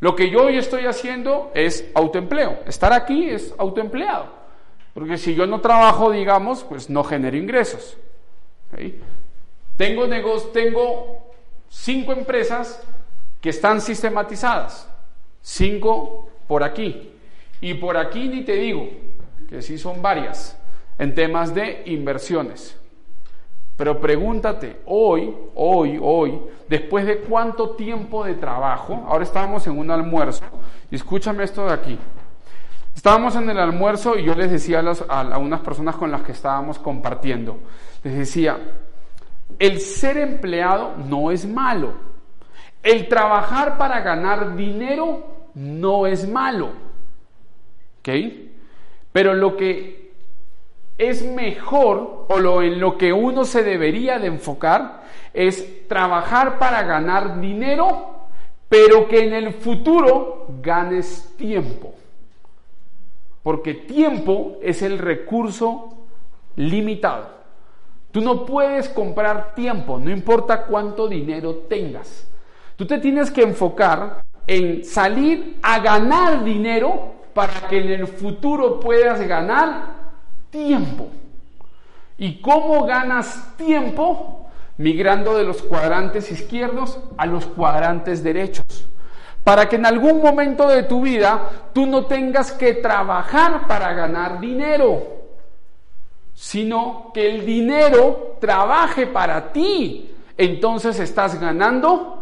Lo que yo hoy estoy haciendo es autoempleo. Estar aquí es autoempleado. Porque si yo no trabajo, digamos, pues no genero ingresos. Tengo, negocios, tengo cinco empresas que están sistematizadas. Cinco por aquí. Y por aquí ni te digo, que sí son varias, en temas de inversiones. Pero pregúntate, hoy, hoy, hoy, después de cuánto tiempo de trabajo, ahora estábamos en un almuerzo, y escúchame esto de aquí. Estábamos en el almuerzo y yo les decía a, a unas personas con las que estábamos compartiendo, les decía, el ser empleado no es malo, el trabajar para ganar dinero no es malo, ¿ok? Pero lo que es mejor o lo en lo que uno se debería de enfocar es trabajar para ganar dinero, pero que en el futuro ganes tiempo. Porque tiempo es el recurso limitado. Tú no puedes comprar tiempo, no importa cuánto dinero tengas. Tú te tienes que enfocar en salir a ganar dinero para que en el futuro puedas ganar tiempo. ¿Y cómo ganas tiempo? Migrando de los cuadrantes izquierdos a los cuadrantes derechos. Para que en algún momento de tu vida tú no tengas que trabajar para ganar dinero, sino que el dinero trabaje para ti. Entonces estás ganando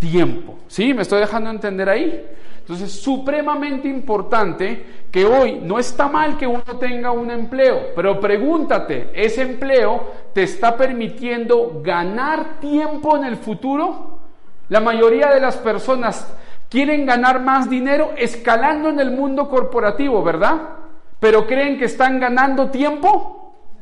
tiempo. ¿Sí? ¿Me estoy dejando entender ahí? Entonces, supremamente importante que hoy no está mal que uno tenga un empleo, pero pregúntate, ¿ese empleo te está permitiendo ganar tiempo en el futuro? La mayoría de las personas quieren ganar más dinero escalando en el mundo corporativo, ¿verdad? Pero creen que están ganando tiempo.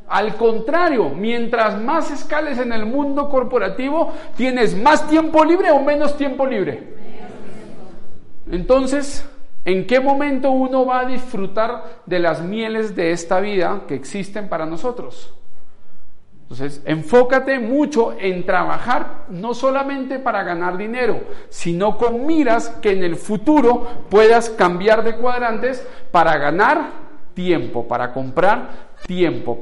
Al contrario, mientras más escales en el mundo corporativo, tienes más tiempo libre o menos tiempo libre. Entonces, ¿en qué momento uno va a disfrutar de las mieles de esta vida que existen para nosotros? Entonces, enfócate mucho en trabajar no solamente para ganar dinero, sino con miras que en el futuro puedas cambiar de cuadrantes para ganar tiempo, para comprar tiempo.